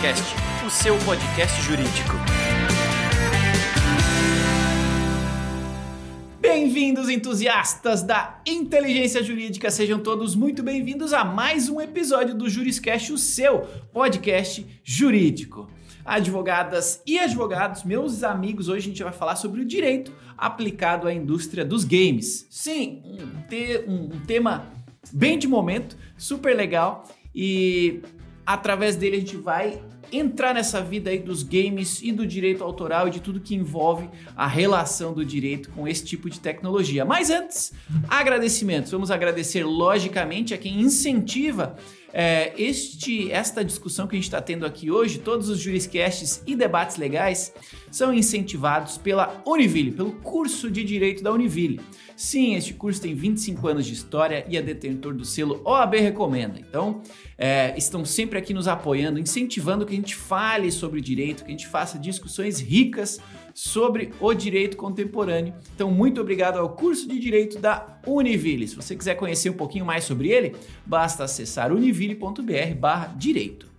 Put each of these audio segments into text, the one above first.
Juriscast, o seu podcast jurídico. Bem-vindos, entusiastas da inteligência jurídica, sejam todos muito bem-vindos a mais um episódio do Juriscast, o seu podcast jurídico. Advogadas e advogados, meus amigos, hoje a gente vai falar sobre o direito aplicado à indústria dos games. Sim, um, te um tema bem de momento, super legal e através dele a gente vai entrar nessa vida aí dos games e do direito autoral e de tudo que envolve a relação do direito com esse tipo de tecnologia. Mas antes, agradecimentos. Vamos agradecer logicamente a quem incentiva é, este, esta discussão que a gente está tendo aqui hoje, todos os juriscasts e debates legais são incentivados pela Univille, pelo curso de Direito da Univille. Sim, este curso tem 25 anos de história e é detentor do selo OAB Recomenda. Então, é, estão sempre aqui nos apoiando, incentivando que a gente fale sobre direito, que a gente faça discussões ricas sobre o direito contemporâneo. Então, muito obrigado ao curso de Direito da Univille. Se você quiser conhecer um pouquinho mais sobre ele, basta acessar univille.br/direito.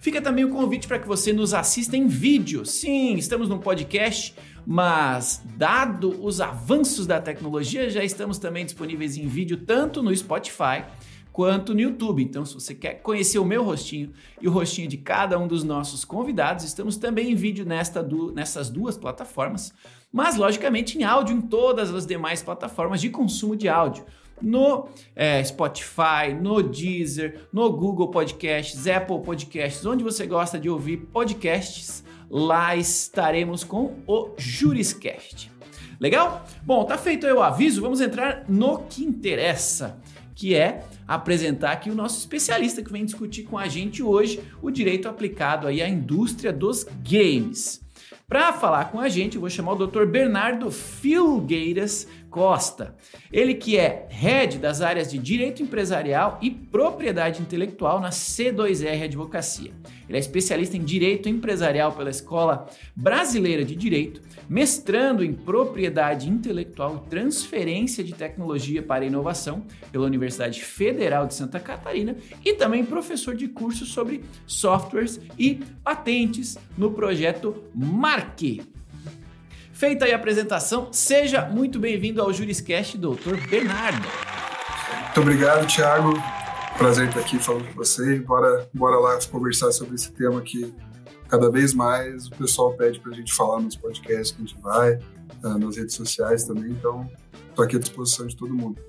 Fica também o convite para que você nos assista em vídeo. Sim, estamos num podcast mas dado os avanços da tecnologia, já estamos também disponíveis em vídeo tanto no Spotify quanto no YouTube. Então, se você quer conhecer o meu rostinho e o rostinho de cada um dos nossos convidados, estamos também em vídeo nesta du nessas duas plataformas, mas logicamente em áudio em todas as demais plataformas de consumo de áudio. No é, Spotify, no Deezer, no Google Podcasts, Apple Podcasts, onde você gosta de ouvir podcasts, lá estaremos com o Juriscast. Legal? Bom, tá feito aí o aviso, vamos entrar no que interessa, que é apresentar aqui o nosso especialista que vem discutir com a gente hoje o direito aplicado aí à indústria dos games. Para falar com a gente, eu vou chamar o Dr. Bernardo Filgueiras Costa. Ele que é head das áreas de Direito Empresarial e Propriedade Intelectual na C2R Advocacia. Ele é especialista em Direito Empresarial pela Escola Brasileira de Direito, mestrando em Propriedade Intelectual e Transferência de Tecnologia para Inovação pela Universidade Federal de Santa Catarina e também professor de cursos sobre softwares e patentes no projeto Marque. Feita aí a apresentação, seja muito bem-vindo ao Juriscast, doutor Bernardo. Muito obrigado, Thiago. Prazer estar aqui falando com você. Bora, bora lá conversar sobre esse tema que cada vez mais o pessoal pede para a gente falar nos podcasts que a gente vai, ah, nas redes sociais também. Então, estou aqui à disposição de todo mundo.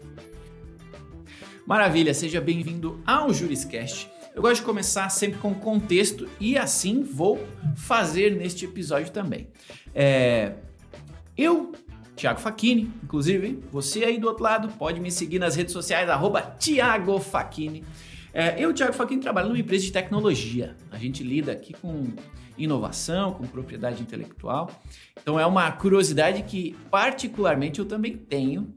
Maravilha, seja bem-vindo ao Juriscast. Eu gosto de começar sempre com contexto e assim vou fazer neste episódio também. É, eu, Thiago Facchini, inclusive, você aí do outro lado, pode me seguir nas redes sociais, arroba Thiago Facchini. É, eu, Thiago Facchini, trabalho numa empresa de tecnologia. A gente lida aqui com inovação, com propriedade intelectual. Então é uma curiosidade que particularmente eu também tenho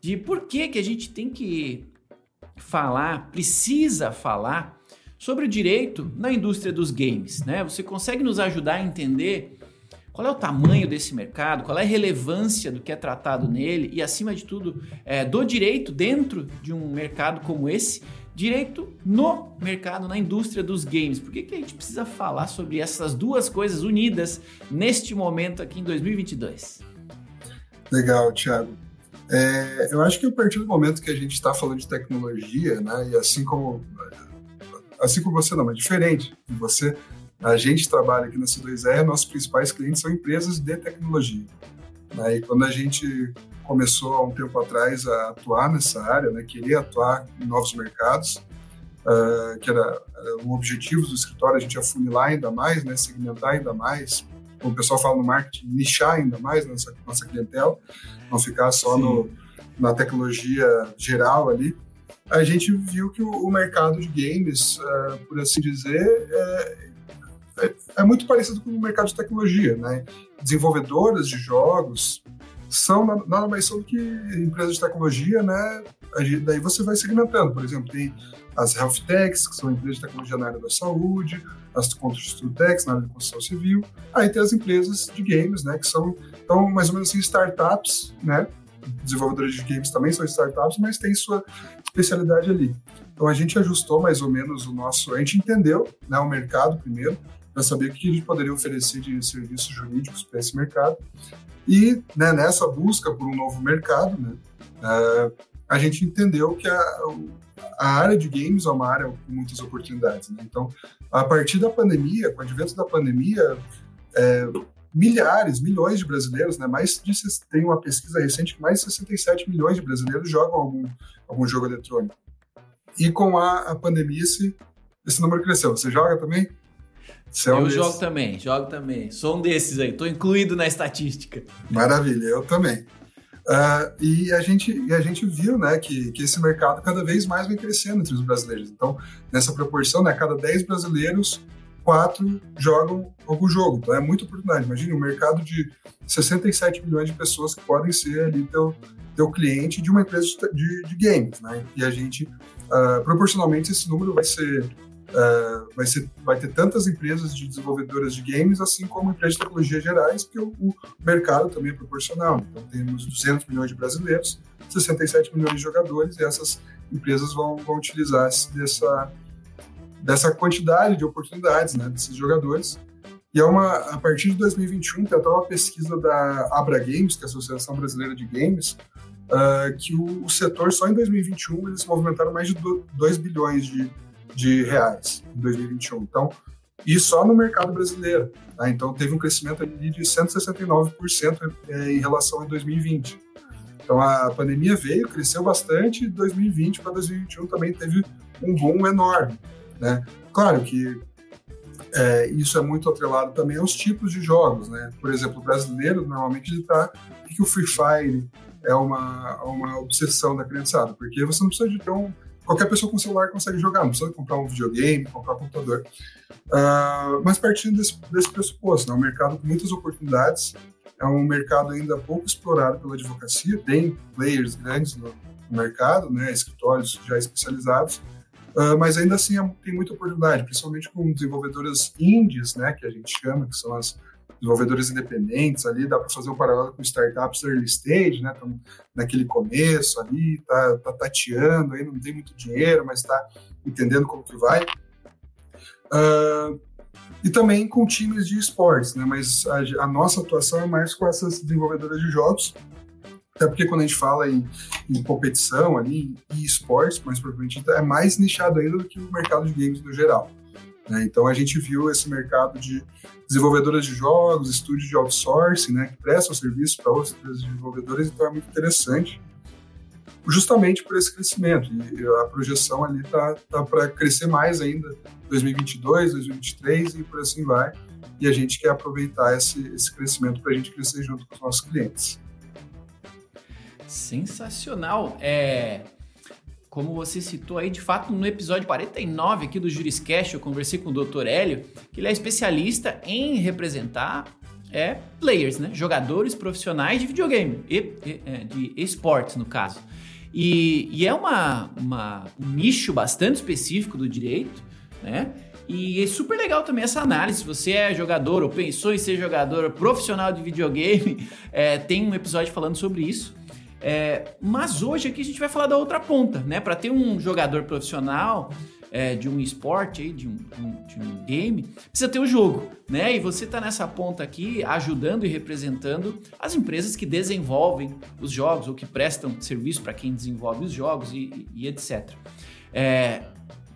de por que, que a gente tem que falar, precisa falar sobre o direito na indústria dos games, né? Você consegue nos ajudar a entender qual é o tamanho desse mercado, qual é a relevância do que é tratado nele e, acima de tudo, é, do direito dentro de um mercado como esse, direito no mercado, na indústria dos games. Por que, que a gente precisa falar sobre essas duas coisas unidas neste momento aqui em 2022? Legal, Thiago. É, eu acho que a partir do momento que a gente está falando de tecnologia, né, e assim como assim como você não, mas diferente de você, a gente trabalha aqui na C2R, nossos principais clientes são empresas de tecnologia. Né? E quando a gente começou há um tempo atrás a atuar nessa área, né, querer atuar em novos mercados, uh, que era, era o objetivo do escritório, a gente afunilar ainda mais, né, segmentar ainda mais, como o pessoal fala no marketing, nichar ainda mais nossa, nossa clientela, não ficar só no, na tecnologia geral ali a gente viu que o, mercado de games, uh, por assim dizer, é, muito parecido com o mercado de tecnologia, né? Desenvolvedoras de jogos são nada mais são do que empresas de tecnologia, né? Daí você vai segmentando, por exemplo, tem as health techs, que são empresas de tecnologia na área da saúde, as construction techs na área da construção civil, aí tem as empresas de games, né, que são então mais ou menos assim startups, né, desenvolvedores de games também são startups, mas tem sua especialidade ali. Então a gente ajustou mais ou menos o nosso, a gente entendeu né, o mercado primeiro, para saber o que a gente poderia oferecer de serviços jurídicos para esse mercado. E né, nessa busca por um novo mercado, né, uh, a gente entendeu que a, a área de games é uma área com muitas oportunidades. Né? Então, a partir da pandemia, com o advento da pandemia, é, milhares, milhões de brasileiros, né? Mais de, tem uma pesquisa recente que mais de 67 milhões de brasileiros jogam algum, algum jogo eletrônico. E com a, a pandemia, esse, esse número cresceu. Você joga também? É um eu jogo também, jogo também. Sou um desses aí, estou incluído na estatística. Maravilha, eu também. Uh, e, a gente, e a gente viu né, que, que esse mercado cada vez mais vem crescendo entre os brasileiros. Então, nessa proporção, né, cada 10 brasileiros, 4 jogam algum jogo. Então, é muita oportunidade. Imagine um mercado de 67 milhões de pessoas que podem ser ali teu, teu cliente de uma empresa de, de games. Né? E a gente, uh, proporcionalmente, esse número vai ser Uh, vai, ser, vai ter tantas empresas de desenvolvedoras de games, assim como empresas de tecnologia gerais, porque o, o, mercado também é proporcional. Então, temos 200 milhões de brasileiros, 67 milhões de jogadores, e essas empresas vão, vão utilizar dessa, dessa quantidade de oportunidades né, desses jogadores. E é uma, a partir de 2021, tem até uma pesquisa da Abra Games, que é a Associação Brasileira de Games, uh, que o, o, setor, só em 2021, eles movimentaram mais de 2 bilhões de de reais em 2021. Então, e só no mercado brasileiro. Tá? Então, teve um crescimento de 169% é, em relação a 2020. Então, a pandemia veio, cresceu bastante, e 2020 para 2021 também teve um boom enorme. Né? Claro que é, isso é muito atrelado também aos tipos de jogos. Né? Por exemplo, o brasileiro, normalmente, está... que o Free Fire é uma, uma obsessão da criançada? Porque você não precisa de ter um qualquer pessoa com celular consegue jogar, não precisa comprar um videogame, comprar um computador. Uh, mas partindo desse, desse pressuposto, é né, um mercado com muitas oportunidades, é um mercado ainda pouco explorado pela advocacia, tem players grandes no, no mercado, né, escritórios já especializados, uh, mas ainda assim é, tem muita oportunidade, principalmente com desenvolvedoras indies, né, que a gente chama, que são as desenvolvedores independentes ali, dá para fazer um paralelo com startups early stage, né? Estão naquele começo ali, tá, tá tateando, aí não tem muito dinheiro, mas está entendendo como que vai. Uh, e também com times de esportes, né? Mas a, a, nossa atuação é mais com essas desenvolvedoras de jogos, até porque quando a gente fala em, em competição ali, e esportes, mais propriamente, é mais nichado ainda do que o mercado de games no geral. Né? Então a gente viu esse mercado de desenvolvedoras de jogos, estúdios de outsourcing, né, que prestam serviço para outras desenvolvedoras, então é muito interessante, justamente por esse crescimento. E a projeção ali tá, tá para crescer mais ainda 2022, 2023 e por assim vai. E a gente quer aproveitar esse, esse crescimento para a gente crescer junto com os nossos clientes. Sensacional. É, como você citou aí, de fato, no episódio 49 aqui do Juriscast, eu conversei com o Dr. Hélio, que ele é especialista em representar é, players, né? Jogadores profissionais de videogame, e, e, é, de esportes, no caso. E, e é uma, uma, um nicho bastante específico do direito, né? E é super legal também essa análise. Se você é jogador ou pensou em ser jogador profissional de videogame, é, tem um episódio falando sobre isso. É, mas hoje aqui a gente vai falar da outra ponta, né? Para ter um jogador profissional é, de um esporte, aí, de, um, de um game, precisa ter o jogo, né? E você está nessa ponta aqui ajudando e representando as empresas que desenvolvem os jogos ou que prestam serviço para quem desenvolve os jogos e, e, e etc. É,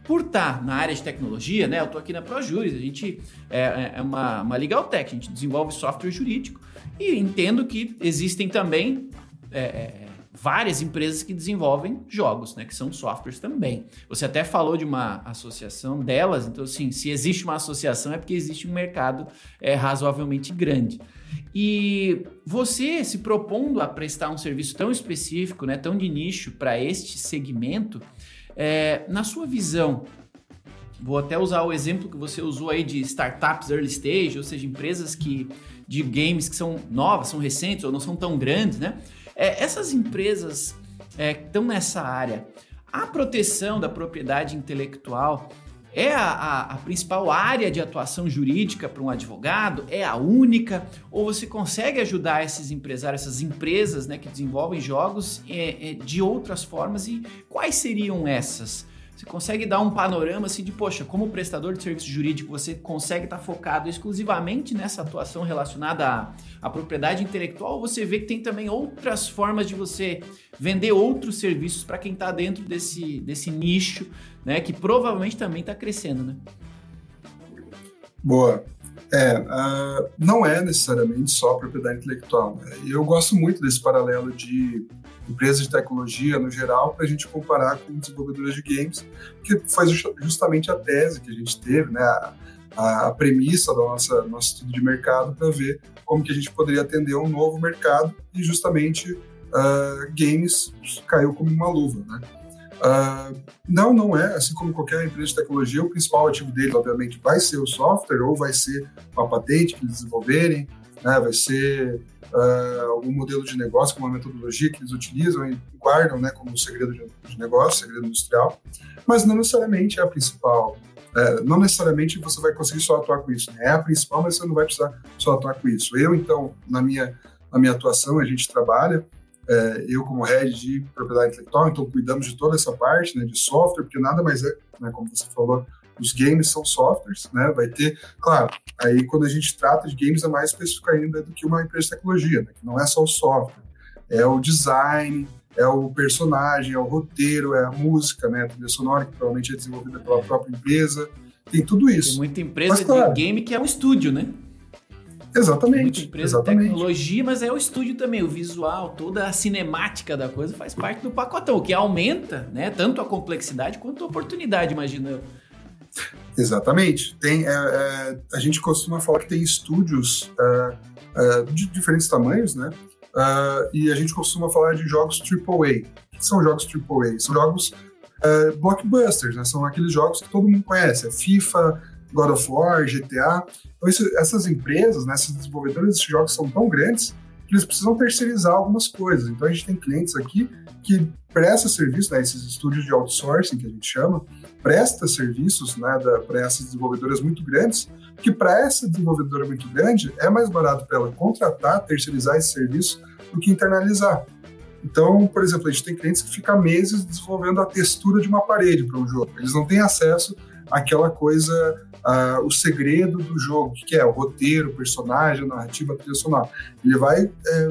por estar tá na área de tecnologia, né? Eu estou aqui na ProJuris, a gente é, é, é uma, uma legal tech, a gente desenvolve software jurídico e entendo que existem também é, é, várias empresas que desenvolvem jogos, né, que são softwares também. Você até falou de uma associação delas, então assim, se existe uma associação é porque existe um mercado é, razoavelmente grande. E você se propondo a prestar um serviço tão específico, né, tão de nicho para este segmento, é, na sua visão, vou até usar o exemplo que você usou aí de startups early stage, ou seja, empresas que de games que são novas, são recentes ou não são tão grandes, né? É, essas empresas é, que estão nessa área, a proteção da propriedade intelectual é a, a, a principal área de atuação jurídica para um advogado? É a única? Ou você consegue ajudar esses empresários, essas empresas né, que desenvolvem jogos é, é, de outras formas? E quais seriam essas? Você consegue dar um panorama assim de, poxa, como prestador de serviço jurídico, você consegue estar tá focado exclusivamente nessa atuação relacionada à, à, propriedade intelectual, você vê que tem também outras formas de você vender outros serviços para quem está dentro desse, desse nicho, né? Que provavelmente também está crescendo, né? Boa. É, uh, não é necessariamente só propriedade intelectual. Né? Eu gosto muito desse paralelo de empresas de tecnologia no geral para a gente comparar com desenvolvedores de games, que foi justamente a tese que a gente teve, né? A, a premissa do nossa, nosso estudo de mercado para ver como que a gente poderia atender um novo mercado e justamente uh, games caiu como uma luva, né? Uh, não, não é. Assim como qualquer empresa de tecnologia, o principal ativo dele, obviamente, vai ser o software ou vai ser uma patente que eles desenvolverem, né? vai ser uh, algum modelo de negócio, uma metodologia que eles utilizam e guardam né, como segredo de negócio, segredo industrial, mas não necessariamente é a principal. É, não necessariamente você vai conseguir só atuar com isso. Né? É a principal, mas você não vai precisar só atuar com isso. Eu, então, na minha, na minha atuação, a gente trabalha é, eu como head de propriedade intelectual, então cuidamos de toda essa parte né, de software, porque nada mais é, né, como você falou, os games são softwares, né? Vai ter, claro, aí quando a gente trata de games é mais específico ainda do que uma empresa de tecnologia, né? Que não é só o software, é o design, é o personagem, é o roteiro, é a música, né? A trilha sonora que provavelmente é desenvolvida pela própria empresa, tem tudo isso. Tem muita empresa Mas, claro, de game que é um estúdio, né? Exatamente. empresa exatamente. de tecnologia, mas é o estúdio também, o visual, toda a cinemática da coisa faz parte do pacotão, o que aumenta, né, tanto a complexidade quanto a oportunidade, imagino eu. Exatamente. Tem, é, é, a gente costuma falar que tem estúdios é, é de diferentes tamanhos, né? É, e a gente costuma falar de jogos AAA. O que são jogos AAA? São jogos é, blockbusters, né? São aqueles jogos que todo mundo conhece. É FIFA, God of War, GTA. Então, isso, essas empresas, né, esses desenvolvedores desses jogos são tão grandes que eles precisam terceirizar algumas coisas. Então, a gente tem clientes aqui que presta serviço, né, esses estúdios de outsourcing que a gente chama, presta serviços né, para essas desenvolvedoras muito grandes, que para essa desenvolvedora muito grande é mais barato para ela contratar, terceirizar esse serviço do que internalizar. Então, por exemplo, a gente tem clientes que ficam meses desenvolvendo a textura de uma parede para um jogo. Eles não têm acesso àquela coisa uh, o segredo do jogo, que, que, é? O roteiro, o personagem, a narrativa, a trilha sonora. Ele vai é,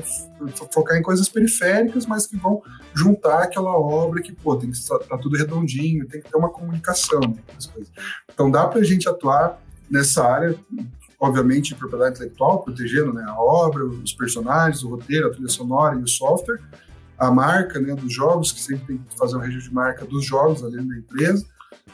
focar em coisas periféricas, mas que vão juntar aquela obra que, pô, tem que estar tá tudo redondinho, tem que ter uma comunicação né, coisas. Então dá para a gente atuar nessa área, obviamente, propriedade intelectual, protegendo né, a obra, os personagens, o roteiro, a trilha sonora e o software, a marca né, dos jogos, que sempre tem que fazer um registro de marca dos jogos ali na empresa,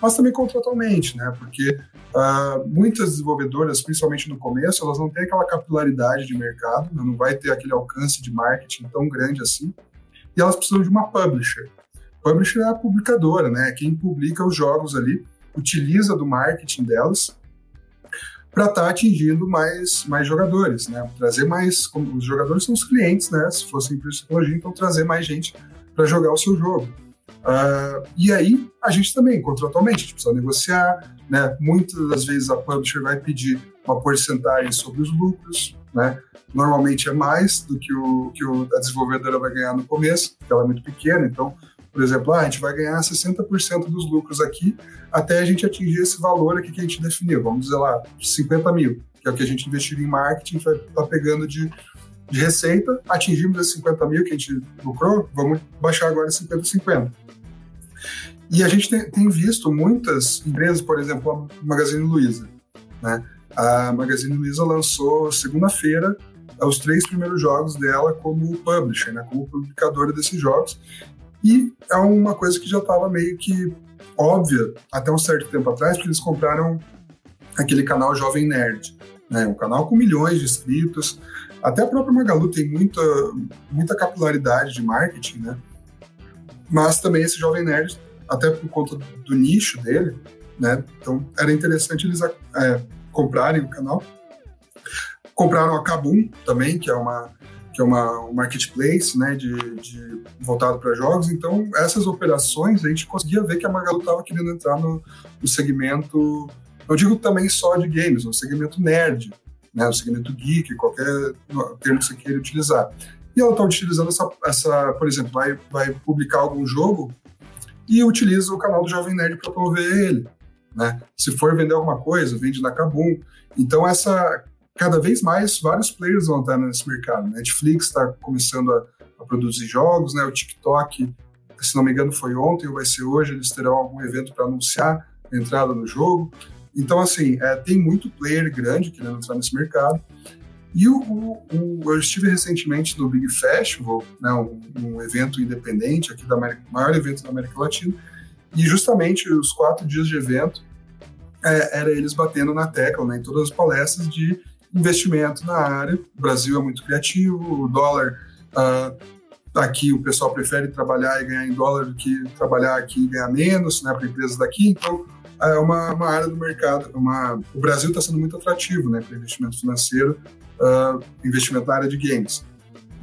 mas também contratualmente, né? Porque uh, muitas desenvolvedoras, principalmente no começo, elas não têm aquela capilaridade de mercado, né? não vai ter aquele alcance de marketing tão grande assim, e elas precisam de uma publisher. Publisher é a publicadora, né? Quem publica os jogos ali, utiliza do marketing delas para estar tá atingindo mais, mais jogadores, né? Trazer mais, os jogadores são os clientes, né? Se fosse empresa de tecnologia, então trazer mais gente para jogar o seu jogo. Uh, e aí, a gente também, contratualmente, a gente precisa negociar, né? Muitas das vezes a publisher vai pedir uma porcentagem sobre os lucros, né? Normalmente é mais do que, o, que o, a desenvolvedora vai ganhar no começo, porque ela é muito pequena, então, por exemplo, ah, a gente vai ganhar 60% dos lucros aqui até a gente atingir esse valor aqui que a gente definiu, vamos dizer lá, 50 mil, que é o que a gente investir em marketing, vai estar tá pegando de de receita, atingimos esses 50 mil que a gente lucrou, vamos baixar agora 50 50. E a gente tem, visto muitas empresas, por exemplo, a Magazine Luiza. Né? A Magazine Luiza lançou segunda-feira os três primeiros jogos dela como publisher, né? como publicadora desses jogos. E é uma coisa que já estava meio que óbvia até um certo tempo atrás, porque eles compraram aquele canal Jovem Nerd, né? um canal com milhões de inscritos. Até a própria Magalu tem muita, muita capilaridade de marketing, né? Mas também esse Jovem Nerd até por conta do nicho dele, né? Então era interessante eles é, comprarem o canal. Compraram a Kabum também, que é uma que é uma, um marketplace né, de, de voltado para jogos. Então, essas operações, a gente conseguia ver que a Magalu estava querendo entrar no, no, segmento, não digo também só de games, no segmento nerd, né, no segmento geek, qualquer termo que você queira utilizar. E ela está utilizando essa, essa, por exemplo, vai, vai publicar algum jogo e utiliza o canal do Jovem Nerd para promover ele. Né? Se for vender alguma coisa, vende na Kabum. Então, essa cada vez mais vários players vão estar nesse mercado. Netflix está começando a, a, produzir jogos, né? O TikTok, se não me engano, foi ontem ou vai ser hoje, eles terão algum evento para anunciar a entrada no jogo. Então, assim, é, tem muito player grande querendo entrar nesse mercado. E o, o, o, eu estive recentemente no Big Festival, né, um, um evento independente aqui da América, maior evento da América Latina, e justamente os quatro dias de evento é, era eles batendo na tecla, né, em todas as palestras de investimento na área. O Brasil é muito criativo, o dólar uh, aqui o pessoal prefere trabalhar e ganhar em dólar do que trabalhar aqui e ganhar menos, né, para empresas daqui. Então é uma, uma área do mercado. Uma, o Brasil está sendo muito atrativo, né, para investimento financeiro, uh, investimento na área de games.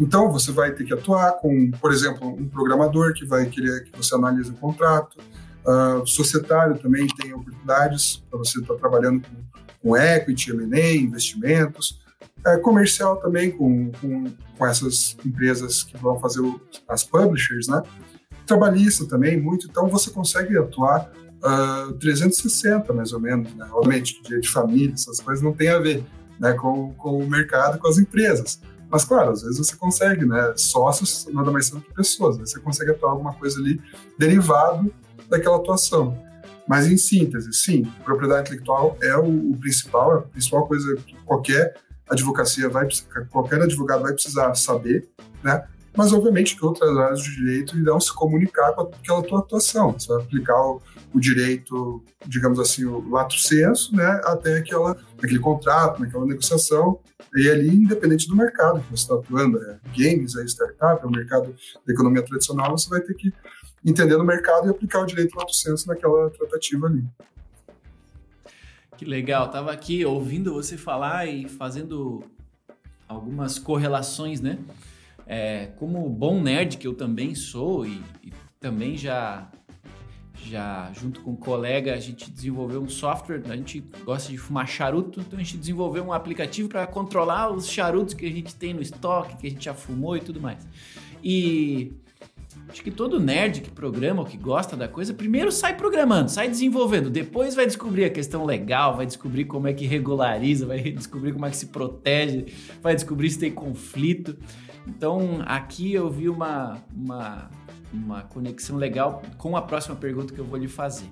Então você vai ter que atuar com, por exemplo, um programador que vai querer que você analise o contrato. Uh, societário também tem oportunidades para você estar tá trabalhando com com equity, M&A, investimentos, é, comercial também com, com, com, essas empresas que vão fazer o, as publishers, né? Trabalhista também, muito. Então, você consegue atuar uh, ah, 360, mais ou menos, né? Dia de família, essas coisas não tem a ver né, com, com o mercado, com as empresas. Mas, claro, às vezes você consegue, né? Sócios nada mais são que pessoas. Né? Você consegue atuar alguma coisa ali derivado daquela atuação. Mas, em síntese, sim, propriedade intelectual é o, o principal, a principal coisa que qualquer advocacia vai qualquer advogado vai precisar saber, né? Mas, obviamente, que outras áreas do direito irão se comunicar com aquela tua atuação. Você vai aplicar o, o direito, digamos assim, o lato senso, né? Até aquela, aquele contrato, naquela negociação, e ali, independente do mercado que você está atuando, é games, é startup, é o mercado da economia tradicional, você vai ter que entender o mercado e aplicar o direito lato senso naquela tratativa ali. Que legal, tava aqui ouvindo você falar e fazendo algumas correlações, né? É, como bom nerd que eu também sou e, e, também já já junto com um colega a gente desenvolveu um software, a gente gosta de fumar charuto, então a gente desenvolveu um aplicativo para controlar os charutos que a gente tem no estoque, que a gente já fumou e tudo mais. E Acho que todo nerd que programa ou que gosta da coisa, primeiro sai programando, sai desenvolvendo, depois vai descobrir a questão legal, vai descobrir como é que regulariza, vai descobrir como é que se protege, vai descobrir se tem conflito. Então, aqui eu vi uma, uma, uma conexão legal com a próxima pergunta que eu vou lhe fazer.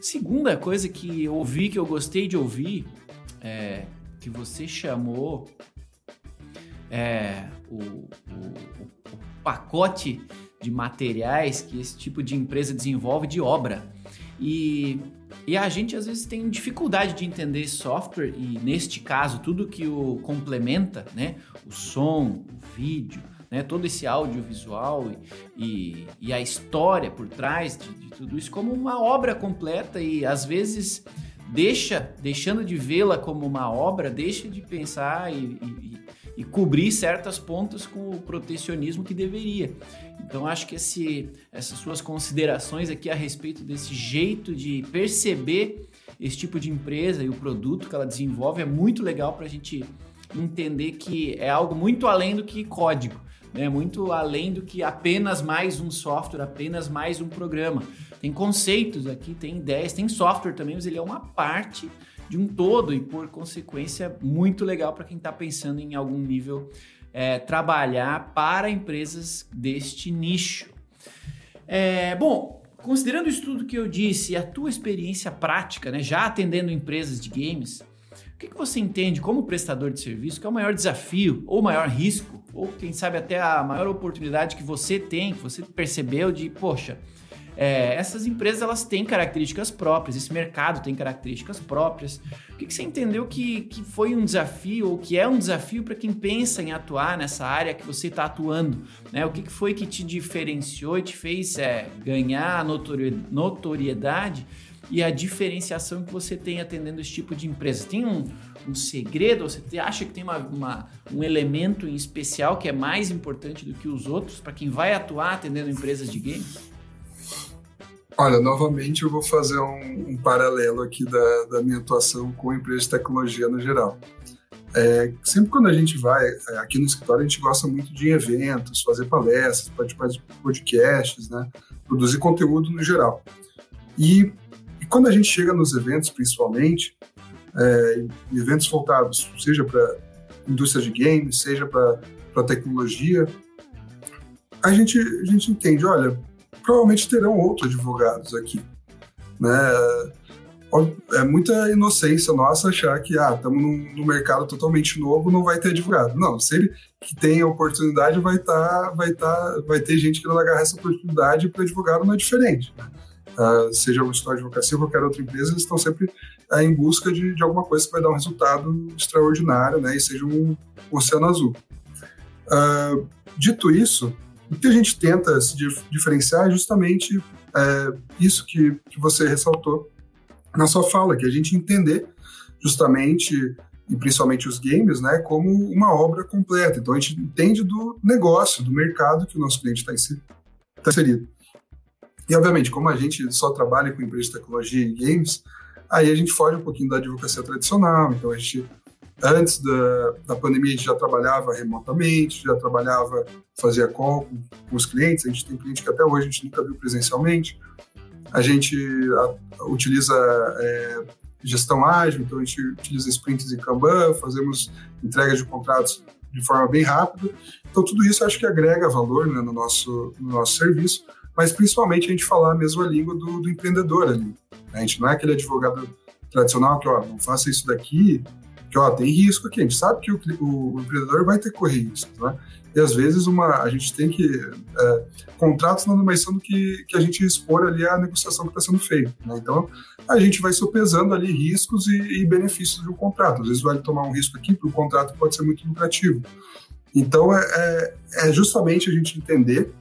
Segunda coisa que eu ouvi, que eu gostei de ouvir, é, que você chamou é, o, o, o pacote de materiais que esse tipo de empresa desenvolve de obra. E, e a gente às vezes tem dificuldade de entender software e neste caso tudo que o complementa, né? O som, o vídeo, né? todo esse audiovisual e, e, e a história por trás de, de tudo isso como uma obra completa e às vezes deixa, deixando de vê-la como uma obra, deixa de pensar e, e, e, cobrir certas pontas com o protecionismo que deveria. Então acho que esse, essas suas considerações aqui a respeito desse jeito de perceber esse tipo de empresa e o produto que ela desenvolve é muito legal para a gente entender que é algo muito além do que código, né? muito além do que apenas mais um software, apenas mais um programa. Tem conceitos aqui, tem ideias, tem software também, mas ele é uma parte de um todo e, por consequência, muito legal para quem está pensando em algum nível é, trabalhar para empresas deste nicho. É, bom, considerando isso tudo que eu disse e a tua experiência prática, né, já atendendo empresas de games, que, que você entende como prestador de serviço que é o maior desafio ou maior risco, ou quem sabe até a maior oportunidade que você tem, que você percebeu de, poxa, é, essas empresas elas têm características próprias, esse mercado tem características próprias. O que, que você entendeu que, que foi um desafio ou que é um desafio para quem pensa em atuar nessa área que você está atuando? Né? O que, que foi que te diferenciou e te fez é, ganhar notoriedade e a diferenciação que você tem atendendo esse tipo de empresa? Tem um, um segredo? Você acha que tem uma, uma, um elemento em especial que é mais importante do que os outros para quem vai atuar atendendo empresas de games? Olha, novamente eu vou fazer um, um paralelo aqui da, da, minha atuação com empresas de tecnologia no geral. É, sempre quando a gente vai é, aqui no escritório, a gente gosta muito de eventos, fazer palestras, participar de podcasts, né? produzir conteúdo no geral. E, e quando a gente chega nos eventos, principalmente, é, eventos voltados, seja para indústria de games, seja para tecnologia, a gente, a gente entende, olha, provavelmente terão outros advogados aqui. Né? É muita inocência nossa achar que ah, estamos num, num, mercado totalmente novo, não vai ter advogado. Não, se ele que tem a oportunidade, vai tá, vai tá, vai ter gente que não agarrar essa oportunidade para advogado não é diferente. Né? Uh, seja o Instituto de Advocacia ou qualquer outra empresa, eles estão sempre uh, em busca de, de alguma coisa que vai dar um resultado extraordinário né, e seja um, um oceano azul. Uh, dito isso, o que a gente tenta se diferenciar é justamente é, isso que, que você ressaltou na sua fala, que a gente entender justamente e principalmente os games, né, como uma obra completa. Então a gente entende do negócio, do mercado que o nosso cliente está inserido. E obviamente, como a gente só trabalha com empresas de tecnologia e games, aí a gente foge um pouquinho da advocacia tradicional. Então a gente Antes da, da pandemia, a gente já trabalhava remotamente, já trabalhava, fazia call com, com os clientes. A gente tem cliente que até hoje a gente nunca viu presencialmente. A gente a, utiliza é, gestão ágil, então a gente utiliza sprints e Kanban, fazemos entregas de contratos de forma bem rápida. Então, tudo isso acho que agrega valor né, no, nosso, no nosso serviço, mas principalmente a gente falar a mesma língua do, do empreendedor ali. A gente não é aquele advogado tradicional que, ó, não faça isso daqui, que ó, tem risco aqui, a gente sabe que o, o, o empreendedor vai ter que correr riscos, né? E às vezes uma, a gente tem que. É, contratos nada mais são do que, que a gente expor ali a negociação que está sendo feita. Né? Então, a gente vai sopesando ali riscos e, e benefícios do contrato. Às vezes, vai tomar um risco aqui, para o contrato pode ser muito lucrativo. Então, é, é, é justamente a gente entender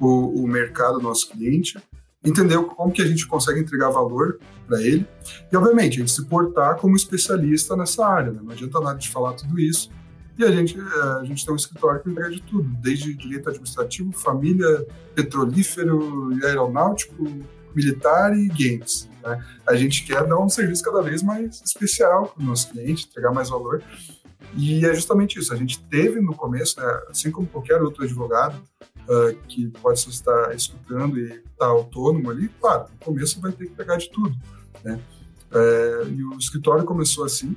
o, o mercado do nosso cliente, entender como que a gente consegue entregar valor para ele e, obviamente, a gente se portar como especialista nessa área. Né? Não adianta nada de falar tudo isso e a gente, é, a gente tem um escritório que entrega de tudo, desde direito administrativo, família, petrolífero aeronáutico, militar e games. Né? A gente quer dar um serviço cada vez mais especial para o nosso cliente, entregar mais valor. E é justamente isso. A gente teve no começo, né, assim como qualquer outro advogado, uh, que pode estar escutando e estar tá autônomo ali, claro, no começo vai ter que pegar de tudo. Né? Uh, e o escritório começou assim,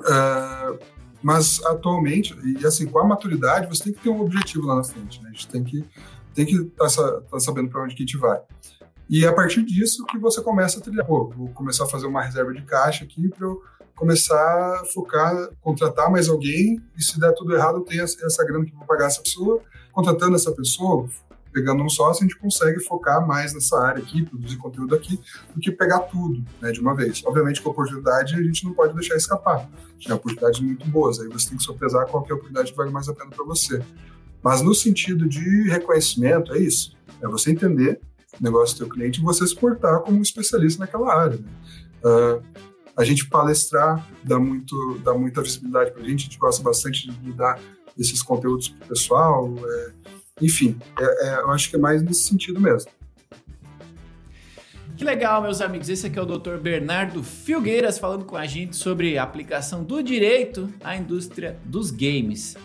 uh, mas atualmente, e assim, com a maturidade, você tem que ter um objetivo lá na frente, né? a gente tem que tem que estar tá, tá sabendo para onde que a gente vai. E é a partir disso que você começa a trilhar, pô, vou começar a fazer uma reserva de caixa aqui para eu começar a focar, contratar mais alguém e se der tudo errado, eu tenho essa grana que vou pagar essa pessoa contratando essa pessoa, pegando um sócio, a gente consegue focar mais nessa área aqui, produzir conteúdo aqui, do que pegar tudo né, de uma vez. Obviamente, com a oportunidade, a gente não pode deixar escapar. Tem oportunidades muito boas, aí você tem que sopesar qual que é a oportunidade que vale mais a pena para você. Mas no sentido de reconhecimento, é isso. É você entender o negócio do seu cliente e você se portar como um especialista naquela área. Né? Uh, a gente palestrar dá, muito, dá muita visibilidade para a gente, a gente gosta bastante de dar esses conteúdos para o pessoal. É, enfim, é, é, eu acho que é mais nesse sentido mesmo. Que legal, meus amigos. Esse aqui é o Dr. Bernardo Filgueiras falando com a gente sobre a aplicação do direito à indústria dos games.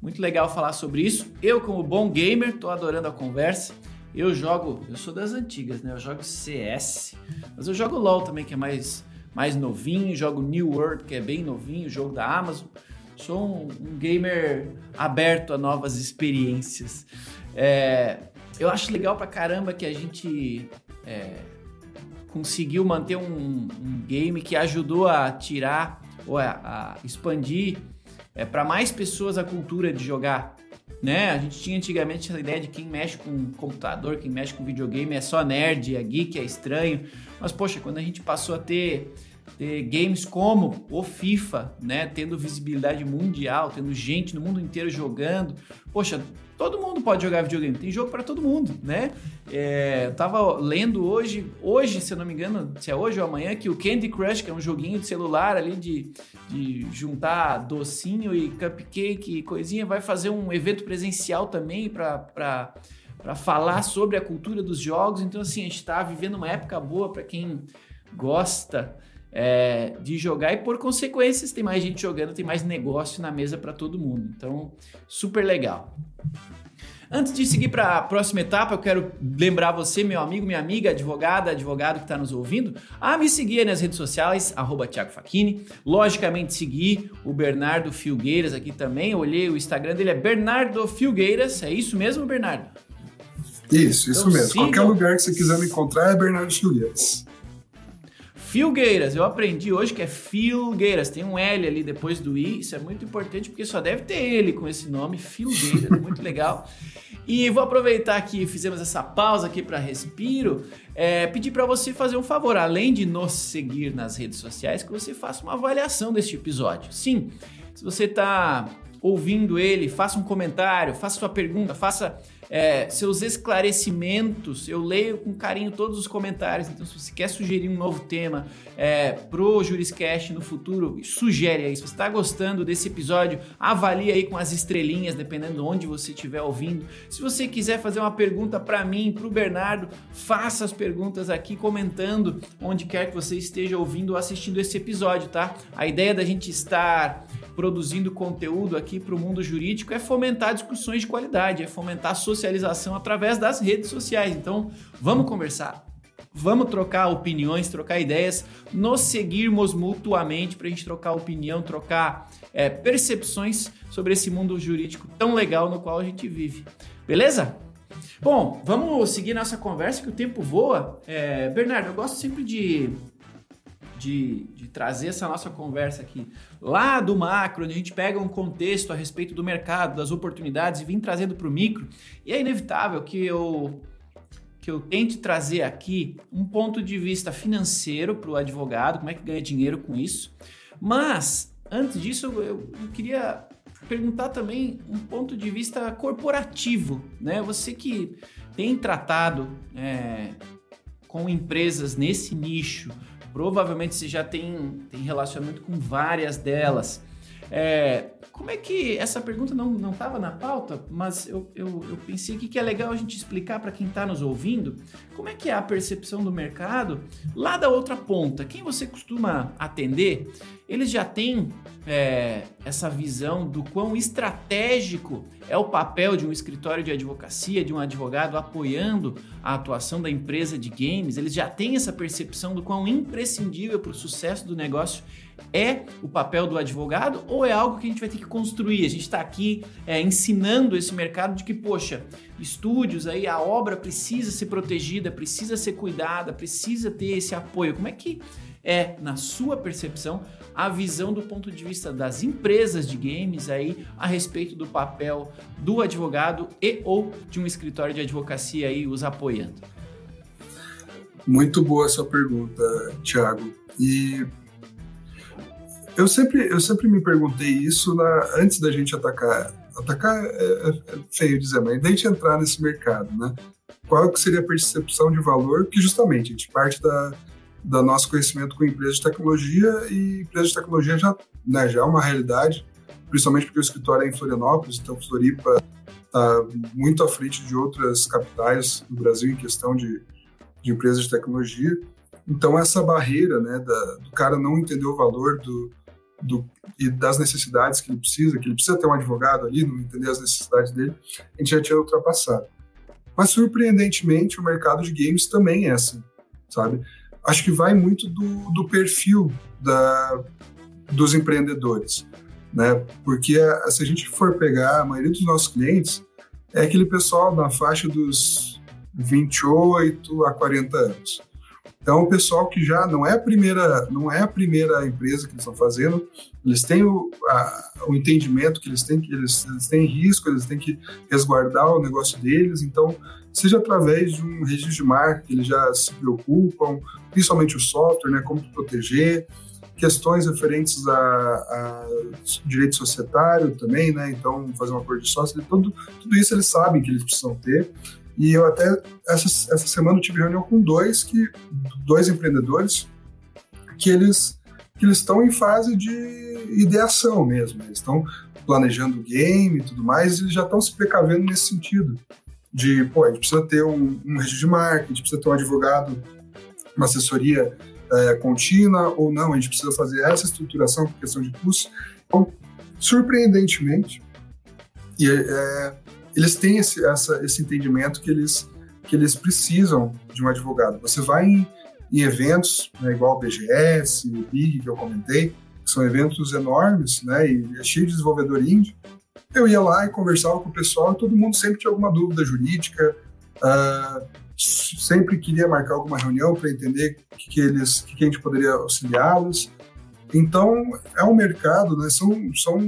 Muito legal falar sobre isso. Eu, como bom gamer, estou adorando a conversa. Eu jogo, eu sou das antigas, né? Eu jogo CS, mas eu jogo LoL também, que é mais, mais novinho. Jogo New World, que é bem novinho, jogo da Amazon sou um, um gamer aberto a novas experiências. É, eu acho legal pra caramba que a gente é, conseguiu manter um, um, game que ajudou a tirar ou a, a expandir é, para mais pessoas a cultura de jogar. Né? A gente tinha antigamente essa ideia de quem mexe com computador, quem mexe com videogame é só nerd, é geek, é estranho. Mas, poxa, quando a gente passou a ter ter games como o FIFA, né, tendo visibilidade mundial, tendo gente no mundo inteiro jogando. Poxa, todo mundo pode jogar videogame, tem jogo para todo mundo, né? É, tava lendo hoje, hoje, se eu não me engano, se é hoje ou amanhã, que o Candy Crush, que é um joguinho de celular ali de, de juntar docinho e cupcake e coisinha, vai fazer um evento presencial também para para falar sobre a cultura dos jogos. Então, assim, a gente está vivendo uma época boa para quem gosta é, de jogar e, por consequências, tem mais gente jogando, tem mais negócio na mesa para todo mundo. Então, super legal. Antes de seguir para a próxima etapa, eu quero lembrar você, meu amigo, minha amiga, advogada, advogado que está nos ouvindo, a me seguir nas redes sociais, arroba Thiago Facchini. Logicamente, seguir o Bernardo Filgueiras aqui também. Eu olhei o Instagram dele, é Bernardo Filgueiras. É isso mesmo, Bernardo? Isso, isso então, mesmo. Qualquer lugar que você quiser me encontrar é Bernardo Filgueiras. Filgueiras, eu aprendi hoje que é Filgueiras, tem um L ali depois do I, isso é muito importante porque só deve ter ele com esse nome, Filgueiras, muito legal. E vou aproveitar que fizemos essa pausa aqui para respiro, é, pedir para você fazer um favor, além de nos seguir nas redes sociais, que você faça uma avaliação deste episódio. Sim, se você está ouvindo ele, faça um comentário, faça sua pergunta, faça é, seus esclarecimentos. Eu leio com carinho todos os comentários. Então, se você quer sugerir um novo tema é, pro Juriscast no futuro, sugere aí. Se você está gostando desse episódio, avalie aí com as estrelinhas, dependendo de onde você estiver ouvindo. Se você quiser fazer uma pergunta para mim, para o Bernardo, faça as perguntas aqui comentando onde quer que você esteja ouvindo ou assistindo esse episódio, tá? A ideia da gente estar produzindo conteúdo aqui para o mundo jurídico é fomentar discussões de qualidade, é fomentar a socialização através das redes sociais. Então, vamos conversar. Vamos trocar opiniões, trocar ideias, nos seguirmos mutuamente para a gente trocar opinião, trocar é, percepções sobre esse mundo jurídico tão legal no qual a gente vive. Beleza? Bom, vamos seguir nossa conversa que o tempo voa. É, Bernardo, eu gosto sempre de de, de, trazer essa nossa conversa aqui lá do macro, onde a gente pega um contexto a respeito do mercado, das oportunidades e vem trazendo para o micro. E é inevitável que eu que eu tente trazer aqui um ponto de vista financeiro para o advogado, como é que ganha dinheiro com isso. Mas antes disso, eu, eu queria perguntar também um ponto de vista corporativo, né? Você que tem tratado é, com empresas nesse nicho, Provavelmente você já tem, tem relacionamento com várias delas. É, como é que essa pergunta não estava na pauta, mas eu, eu, eu pensei que, que é legal a gente explicar para quem está nos ouvindo como é que é a percepção do mercado lá da outra ponta. Quem você costuma atender, eles já têm é, essa visão do quão estratégico é o papel de um escritório de advocacia, de um advogado apoiando a atuação da empresa de games. Eles já têm essa percepção do quão imprescindível para o sucesso do negócio é o papel do advogado ou é algo que a gente vai ter que construir? A gente está aqui é, ensinando esse mercado de que, poxa, estúdios aí, a obra precisa ser protegida, precisa ser cuidada, precisa ter esse apoio. Como é que é, na sua percepção, a visão do ponto de vista das empresas de games aí a respeito do papel do advogado e ou de um escritório de advocacia aí os apoiando? Muito boa essa pergunta, Thiago. E eu sempre, eu sempre me perguntei isso na, antes da gente atacar. Atacar é, é, é feio dizer, mas da gente entrar nesse mercado, né? Qual que seria a percepção de valor? Que justamente a gente parte da, da nosso conhecimento com empresas de tecnologia e empresas de tecnologia já, né, já é uma realidade, principalmente porque o escritório é em Florianópolis, então Floripa está muito à frente de outras capitais do Brasil em questão de, de empresas de tecnologia. Então essa barreira, né, da, do cara não entender o valor do, do, e das necessidades que ele precisa, que ele precisa ter um advogado ali, não entender as necessidades dele, a gente já tinha ultrapassado. Mas, surpreendentemente, o mercado de games também é assim, sabe? Acho que vai muito do, do perfil da, dos empreendedores, né? Porque a, se a gente for pegar a maioria dos nossos clientes, é aquele pessoal na faixa dos 28 a 40 anos. Então, o pessoal que já não é a primeira, não é a primeira empresa que eles estão fazendo, eles têm o, a, o entendimento que eles têm que eles, eles têm risco, eles têm que resguardar o negócio deles. Então, seja através de um registro de marca, eles já se preocupam, principalmente o software, né, como proteger, questões referentes a, a, direito societário também, né? Então, fazer um acordo de sócio, tudo, tudo isso eles sabem que eles precisam ter. E eu até, essa, essa semana, eu tive reunião com dois, que, dois empreendedores que eles que eles estão em fase de ideação mesmo. Eles estão planejando o game e tudo mais, e já estão se precavendo nesse sentido. De, pô, a gente precisa ter um, um registro de marca, a gente precisa ter um advogado, uma assessoria é, contínua, ou não, a gente precisa fazer essa estruturação por questão de custo. Então, surpreendentemente, e, é, eles têm esse, essa, esse entendimento que eles, que eles precisam de um advogado. Você vai em, em eventos, né, igual o BGS, o Big, que eu comentei, que são eventos enormes, né, e é cheio de desenvolvedor indie, eu ia lá e conversava com o pessoal, e todo mundo sempre tinha alguma dúvida jurídica, uh, sempre queria marcar alguma reunião para entender o que, que eles, que, que a gente poderia auxiliá-los. Então, é um mercado, né, são, são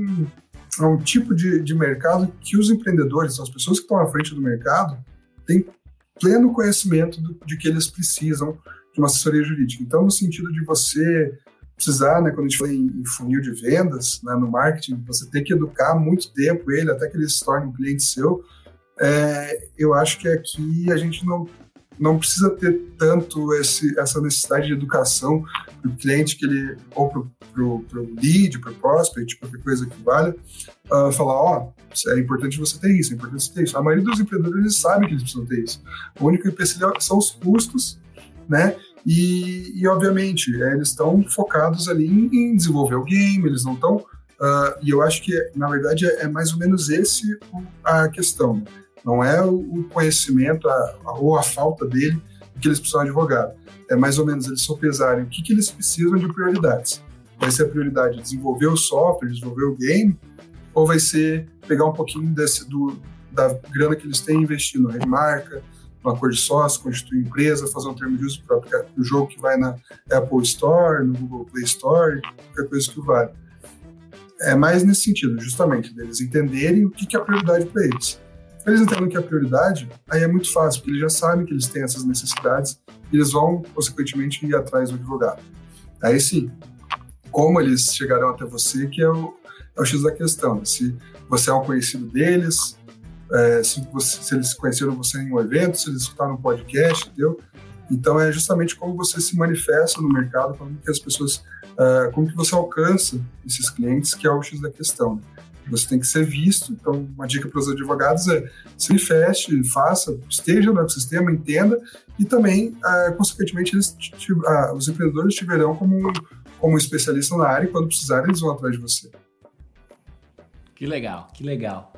é um tipo de, de mercado que os empreendedores, as pessoas que estão à frente do mercado, têm pleno conhecimento do, de que eles precisam de uma assessoria jurídica. Então, no sentido de você precisar, né, quando a gente fala em, funil de vendas, né, no marketing, você tem que educar muito tempo ele até que ele se torne um cliente seu. É, eu acho que aqui a gente não não precisa ter tanto esse, essa necessidade de educação para o cliente que ele ou para o lead, para o prospect, qualquer coisa que valha, uh, falar, ó, oh, é importante você ter isso, é importante você ter isso. A maioria dos empreendedores sabem que eles precisam ter isso. O único empecilho são os custos, né? E, e obviamente, é, eles estão focados ali em, em, desenvolver o game, eles não estão. Uh, e eu acho que, na verdade, é, é mais ou menos esse a questão. Não é o conhecimento a, a, ou a falta dele que eles precisam de advogado. É mais ou menos eles sopesarem o que, que eles precisam de prioridades. Vai ser a prioridade desenvolver o software, desenvolver o game, ou vai ser pegar um pouquinho desse, do, da grana que eles têm e investir no remarca, no acordo de sócio, constituir empresa, fazer um termo de uso para o jogo que vai na Apple Store, no Google Play Store, qualquer coisa que vale. É mais nesse sentido, justamente, deles entenderem o que, que é a prioridade para eles. Eles entendem que é a prioridade, aí é muito fácil, porque eles já sabem que eles têm essas necessidades e eles vão, consequentemente, ir atrás do advogado. Aí sim, como eles chegarão até você, que é o, é o X da questão. Né? Se você é um conhecido deles, é, se, você, se, eles conheceram você em um evento, se eles escutaram um podcast, entendeu? Então é justamente como você se manifesta no mercado, como que as pessoas, uh, como que você alcança esses clientes, que é o X da questão. Você tem que ser visto. Então, uma dica para os advogados é se feche, faça, esteja no ecossistema, entenda e também, uh, consequentemente, eles, os empreendedores te verão como, como especialista na área e quando precisarem, eles vão atrás de você. Que legal, que legal.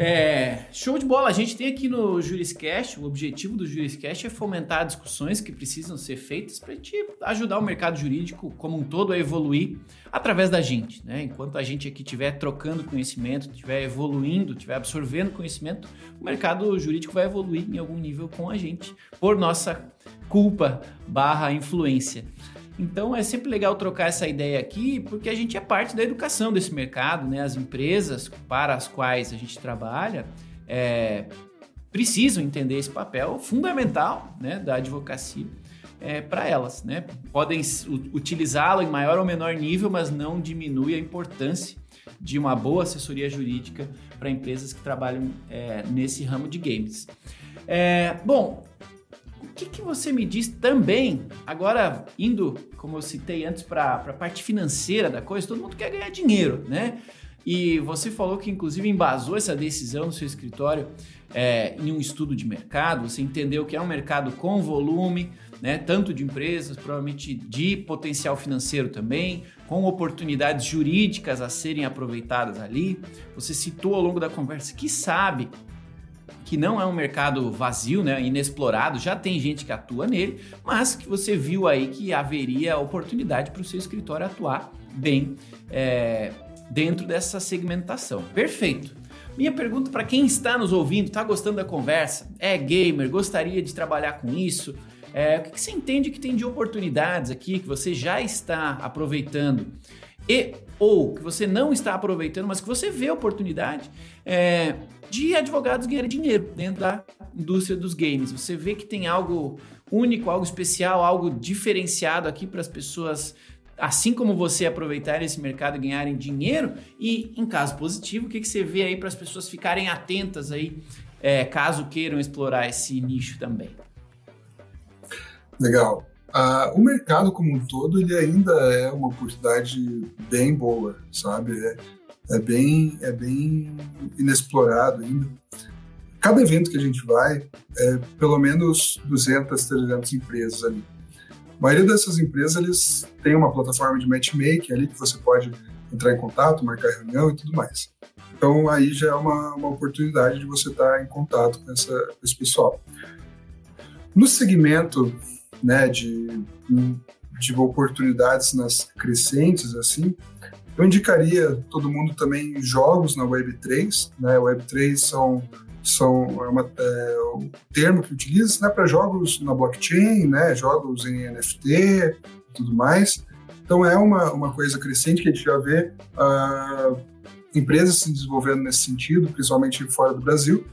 É, show de bola. A gente tem aqui no Juriscast, o objetivo do Juriscast é fomentar discussões que precisam ser feitas para gente ajudar o mercado jurídico como um todo a evoluir através da gente. Né? Enquanto a gente aqui estiver trocando conhecimento, estiver evoluindo, estiver absorvendo conhecimento, o mercado jurídico vai evoluir em algum nível com a gente, por nossa culpa barra influência. Então é sempre legal trocar essa ideia aqui, porque a gente é parte da educação desse mercado, né? As empresas para as quais a gente trabalha é, precisam entender esse papel fundamental né, da advocacia é, para elas, né? Podem utilizá-lo em maior ou menor nível, mas não diminui a importância de uma boa assessoria jurídica para empresas que trabalham é, nesse ramo de games. É, bom, o que, que você me diz também, agora indo, como eu citei antes, para a parte financeira da coisa, todo mundo quer ganhar dinheiro, né? E você falou que inclusive embasou essa decisão no seu escritório é, em um estudo de mercado, você entendeu que é um mercado com volume, né, tanto de empresas, provavelmente de potencial financeiro também, com oportunidades jurídicas a serem aproveitadas ali. Você citou ao longo da conversa que sabe que não é um mercado vazio, né, inexplorado, já tem gente que atua nele, mas que você viu aí que haveria oportunidade para o seu escritório atuar bem é, dentro dessa segmentação. Perfeito. Minha pergunta para quem está nos ouvindo, está gostando da conversa, é gamer, gostaria de trabalhar com isso, É, o que, que você entende que tem de oportunidades aqui que você já está aproveitando e ou que você não está aproveitando, mas que você vê oportunidade é, de advogados ganharem dinheiro dentro da indústria dos games. Você vê que tem algo único, algo especial, algo diferenciado aqui para as pessoas, assim como você, aproveitarem esse mercado e ganharem dinheiro. E, em caso positivo, o que, que você vê aí para as pessoas ficarem atentas aí, é, caso queiram explorar esse nicho também? Legal. Ah, o mercado como um todo ele ainda é uma oportunidade bem boa, sabe? É, é, bem, é bem inexplorado ainda. Cada evento que a gente vai, é pelo menos 200, 300 empresas ali. A maioria dessas empresas eles têm uma plataforma de matchmaking ali que você pode entrar em contato, marcar reunião e tudo mais. Então aí já é uma, uma oportunidade de você estar em contato com, essa, com esse pessoal. No segmento né, de, de oportunidades nas crescentes, assim, eu indicaria todo mundo também jogos na Web3, né, Web3 são são é, uma, é o termo que utiliza né, para jogos na blockchain, né, jogos em NFT e tudo mais. Então é uma, uma coisa crescente que a gente já vê uh, empresas se desenvolvendo nesse sentido, principalmente fora do Brasil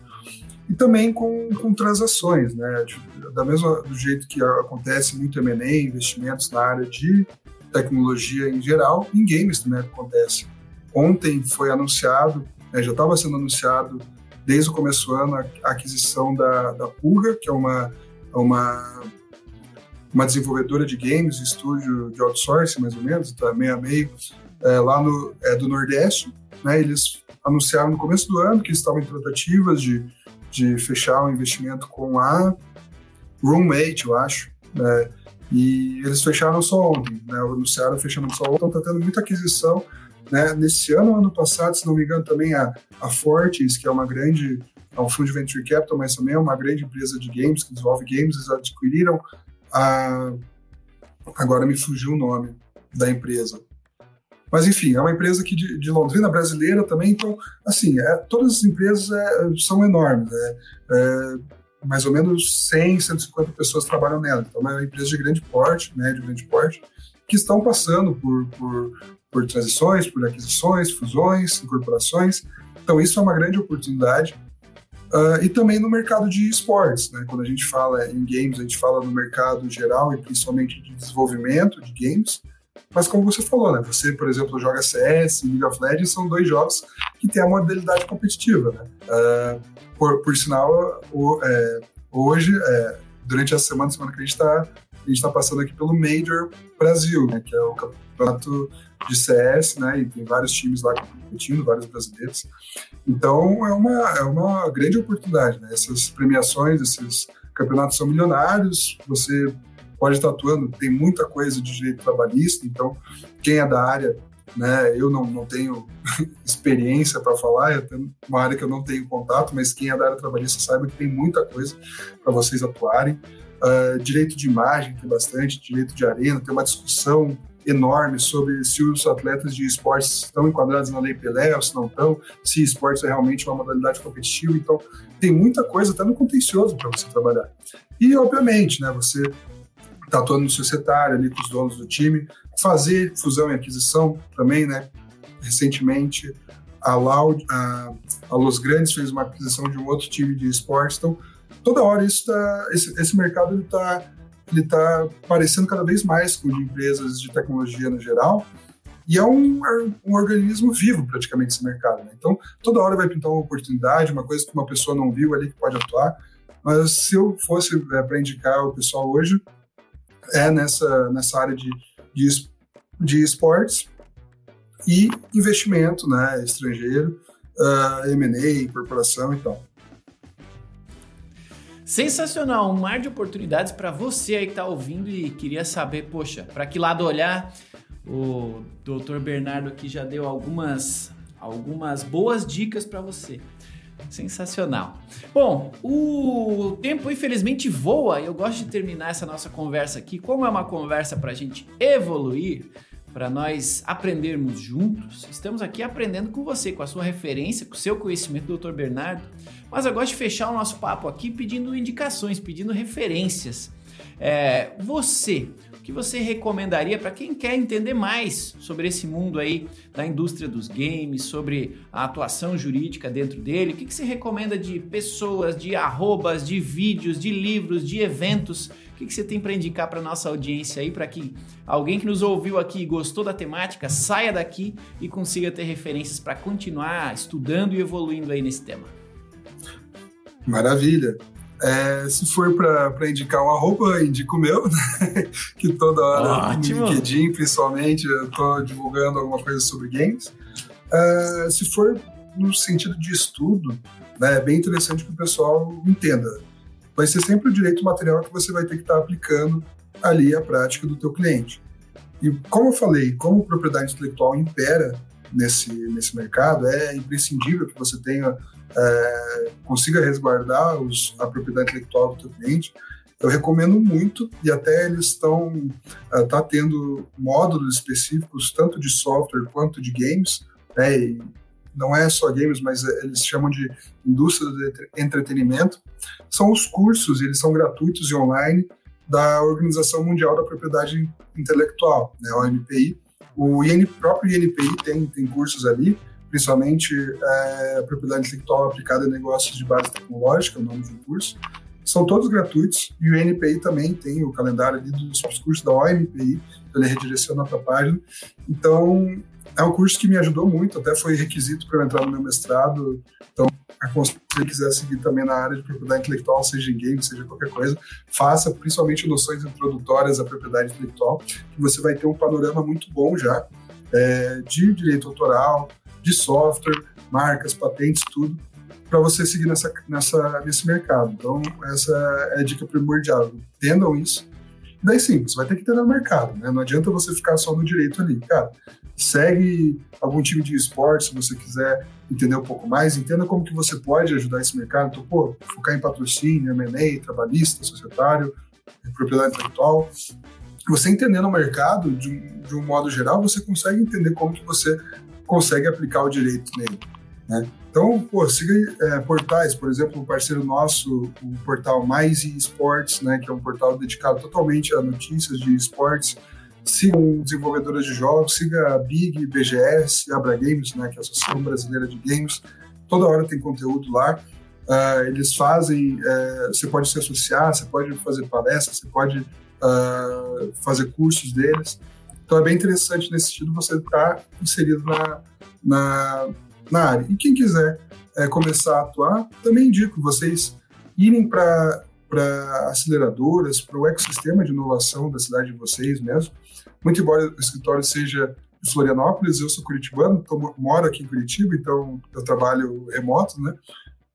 e também com, com transações, né? Da mesma do jeito que acontece muito M&A, investimentos na área de tecnologia em geral, em games também acontece. Ontem foi anunciado, né, já estava sendo anunciado desde o começo do ano a aquisição da, da Pulga, que é uma, uma, uma desenvolvedora de games, estúdio de outsourcing mais ou menos, tá meio a meio, é, lá no, é, do Nordeste. Né, eles anunciaram no começo do ano que estavam em tratativas de de fechar um investimento com a Roommate, eu acho, né? E eles fecharam só ontem, né? Anunciaram o fechamento só ontem, então tá tendo muita aquisição, né? Nesse ano, ano passado, se não me engano, também a, a Fortis, que é uma grande, é um fundo de venture capital, mas também é uma grande empresa de games, que desenvolve games, eles adquiriram a... Agora me fugiu o nome da empresa. Mas, enfim, é uma empresa aqui de, de Londrina, brasileira também. Então, assim, é, todas as empresas é, são enormes. É, é, mais ou menos 100, 150 pessoas trabalham nela. Então, é uma empresa de grande porte, médio, grande porte, que estão passando por, por, por transições, por aquisições, fusões, incorporações. Então, isso é uma grande oportunidade. Uh, e também no mercado de esportes, né? Quando a gente fala em games, a gente fala no mercado geral e principalmente de desenvolvimento de games. Mas como você falou, né? Você, por exemplo, joga CS League of Legends, são dois jogos que têm a modalidade competitiva, né? Uh, por, por sinal, o, é, hoje, é, durante a semana, semana que a gente está a gente está passando aqui pelo Major Brasil, né, que é o campeonato de CS, né, e tem vários times lá competindo, vários brasileiros. Então é uma, é uma grande oportunidade, né? Essas premiações, esses campeonatos são milionários, você pode estar atuando, tem muita coisa de direito trabalhista, então quem é da área, né, eu não, não tenho experiência para falar, é uma área que eu não tenho contato, mas quem é da área trabalhista saiba que tem muita coisa para vocês atuarem. Uh, direito de imagem tem bastante, direito de arena, tem uma discussão enorme sobre se os atletas de esportes estão enquadrados na Lei Pelé ou se não estão, se esportes é realmente uma modalidade competitiva. Então, tem muita coisa até no contencioso para você trabalhar. E, obviamente, né, você está atuando no societário ali com os donos do time, fazer fusão e aquisição também, né? Recentemente, a, Loud, a, a Los Grandes fez uma aquisição de um outro time de esportes, então toda hora isso tá, esse, esse mercado está ele tá aparecendo cada vez mais com empresas de tecnologia no geral, e é um, um organismo vivo, praticamente, esse mercado. Né? Então, toda hora vai pintar uma oportunidade, uma coisa que uma pessoa não viu ali que pode atuar. Mas se eu fosse é, para indicar o pessoal hoje, é nessa, nessa área de, de, de esportes e investimento né, estrangeiro, uh, M&A, incorporação e tal. Sensacional, um mar de oportunidades para você aí que está ouvindo e queria saber, poxa, para que lado olhar? O Dr. Bernardo aqui já deu algumas algumas boas dicas para você. Sensacional. Bom, o tempo infelizmente voa e eu gosto de terminar essa nossa conversa aqui. Como é uma conversa para a gente evoluir, para nós aprendermos juntos, estamos aqui aprendendo com você, com a sua referência, com o seu conhecimento, Dr. Bernardo. Mas eu gosto de fechar o nosso papo aqui pedindo indicações, pedindo referências. É, você, que você recomendaria para quem quer entender mais sobre esse mundo aí da indústria dos games, sobre a atuação jurídica dentro dele? O que, que você recomenda de pessoas, de arrobas, de vídeos, de livros, de eventos? O que, que você tem para indicar para nossa audiência aí, para que alguém que nos ouviu aqui e gostou da temática saia daqui e consiga ter referências para continuar estudando e evoluindo aí nesse tema? Maravilha. É, se for para indicar um arroba, indico o meu, né? que toda hora Ótimo. no LinkedIn, principalmente, eu estou divulgando alguma coisa sobre games. É, se for no sentido de estudo, né, é bem interessante que o pessoal entenda. Vai ser sempre o direito material que você vai ter que estar tá aplicando ali a prática do teu cliente. E como eu falei, como propriedade intelectual impera nesse, nesse mercado, é imprescindível que você tenha é, consiga resguardar os, a propriedade intelectual do teu cliente, eu recomendo muito e até eles estão uh, tá tendo módulos específicos tanto de software quanto de games, né? E não é só games, mas é, eles chamam de indústria de entretenimento. São os cursos, eles são gratuitos e online da Organização Mundial da Propriedade Intelectual, né, OMPI. O IN, próprio INPI tem, tem cursos ali principalmente é, propriedade intelectual aplicada em negócios de base tecnológica, o nome do curso. São todos gratuitos e o INPI também tem o calendário ali dos cursos da OMPI, ele redireciona para a página. Então, é um curso que me ajudou muito, até foi requisito para eu entrar no meu mestrado. Então, se quiser seguir também na área de propriedade intelectual, seja em game, seja qualquer coisa, faça principalmente noções introdutórias à propriedade intelectual, que você vai ter um panorama muito bom já é, de direito autoral, de software, marcas, patentes, tudo, para você seguir nessa, nessa, nesse mercado. Então, essa é a dica primordial. Entendam isso. Daí sim, você vai ter que entender no mercado, né? Não adianta você ficar só no direito ali. Cara, segue algum time de esporte se você quiser entender um pouco mais, entenda como que você pode ajudar esse mercado. Então, pô, focar em patrocínio, M&A, trabalhista, societário, propriedade intelectual. Você entendendo o mercado de, de um modo geral, você consegue entender como que você consegue aplicar o direito nele. Né? Então, pô, siga é, portais, por exemplo, um parceiro nosso, o portal Mais Esportes, né, que é um portal dedicado totalmente a notícias de esportes. Sigam desenvolvedoras de jogos, siga a Big, BGS, Abra Games, né, que é a Associação Brasileira de Games. Toda hora tem conteúdo lá. Uh, eles fazem, uh, você pode se associar, você pode fazer palestras, você pode uh, fazer cursos deles. Então é bem interessante nesse sentido você estar inserido na, na, na área. E quem quiser é, começar a atuar, também indico vocês irem para aceleradoras, para o ecossistema de inovação da cidade de vocês mesmo. Muito embora o escritório seja de Florianópolis, eu sou curitibano, tô, moro aqui em Curitiba, então eu trabalho remoto, né?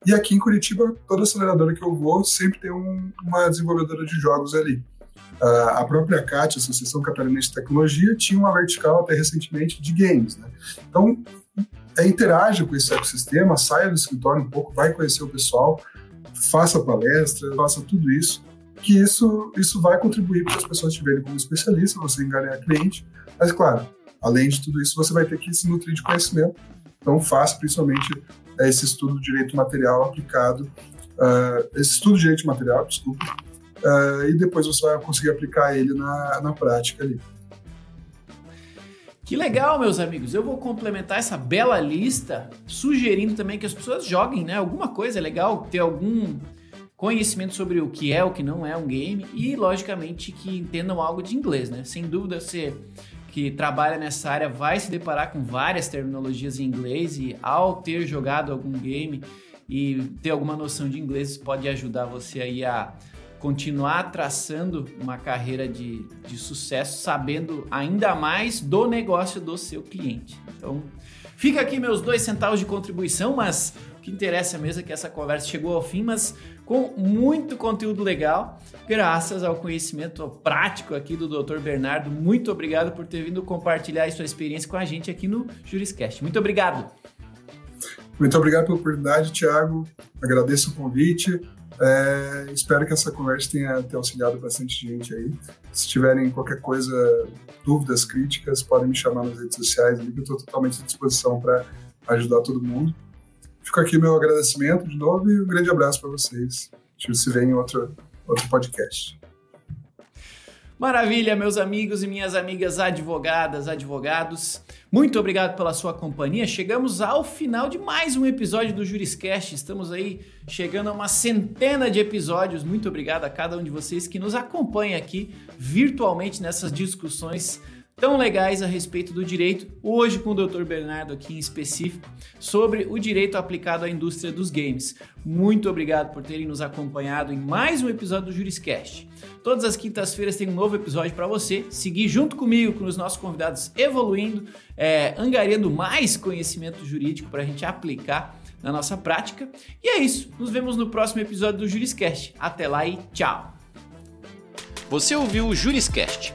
E aqui em Curitiba, toda aceleradora que eu vou sempre tem um, uma desenvolvedora de jogos ali. A própria CAT, Associação Catarinense de Tecnologia, tinha uma vertical até recentemente de games. Né? Então, interaja com esse ecossistema, saia do escritório um pouco, vai conhecer o pessoal, faça palestra, faça tudo isso, que isso, isso vai contribuir para as pessoas te verem como especialista, você enganar cliente, mas claro, além de tudo isso, você vai ter que se nutrir de conhecimento, então faça principalmente é, esse estudo de direito material aplicado, uh, esse estudo de direito material, desculpa, uh, e depois você vai conseguir aplicar ele na, na prática ali. Que legal, meus amigos. Eu vou complementar essa bela lista, sugerindo também que as pessoas joguem, né? Alguma coisa é legal ter algum conhecimento sobre o que é, o que não é um game e, logicamente, que entendam algo de inglês, né? Sem dúvida, você que trabalha nessa área vai se deparar com várias terminologias em inglês e, ao ter jogado algum game e ter alguma noção de inglês, pode ajudar você aí a continuar traçando uma carreira de, de sucesso, sabendo ainda mais do negócio do seu cliente. Então, fica aqui meus dois centavos de contribuição, mas o que interessa mesmo é que essa conversa chegou ao fim, mas com muito conteúdo legal, graças ao conhecimento prático aqui do Dr. Bernardo. Muito obrigado por ter vindo compartilhar sua experiência com a gente aqui no Juriscast. Muito obrigado. Muito obrigado pela oportunidade, Thiago. Agradeço o convite. É, espero que essa conversa tenha, tenha auxiliado bastante gente aí. Se tiverem qualquer coisa, dúvidas, críticas, podem me chamar nas redes sociais eu estou totalmente à disposição para ajudar todo mundo. Fico aqui meu agradecimento de novo e um grande abraço para vocês. A gente se vê em outro, outro podcast. Maravilha, meus amigos e minhas amigas advogadas, advogados. Muito obrigado pela sua companhia. Chegamos ao final de mais um episódio do Juriscast. Estamos aí chegando a uma centena de episódios. Muito obrigado a cada um de vocês que nos acompanha aqui virtualmente nessas discussões tão legais a respeito do direito, hoje com o Dr. Bernardo aqui em específico, sobre o direito aplicado à indústria dos games. Muito obrigado por terem nos acompanhado em mais um episódio do Juriscast. Todas as quintas-feiras tem um novo episódio para você. Seguir junto comigo, com os nossos convidados evoluindo, é, angariando mais conhecimento jurídico para a gente aplicar na nossa prática. E é isso. Nos vemos no próximo episódio do Juriscast. Até lá e tchau. Você ouviu o Juriscast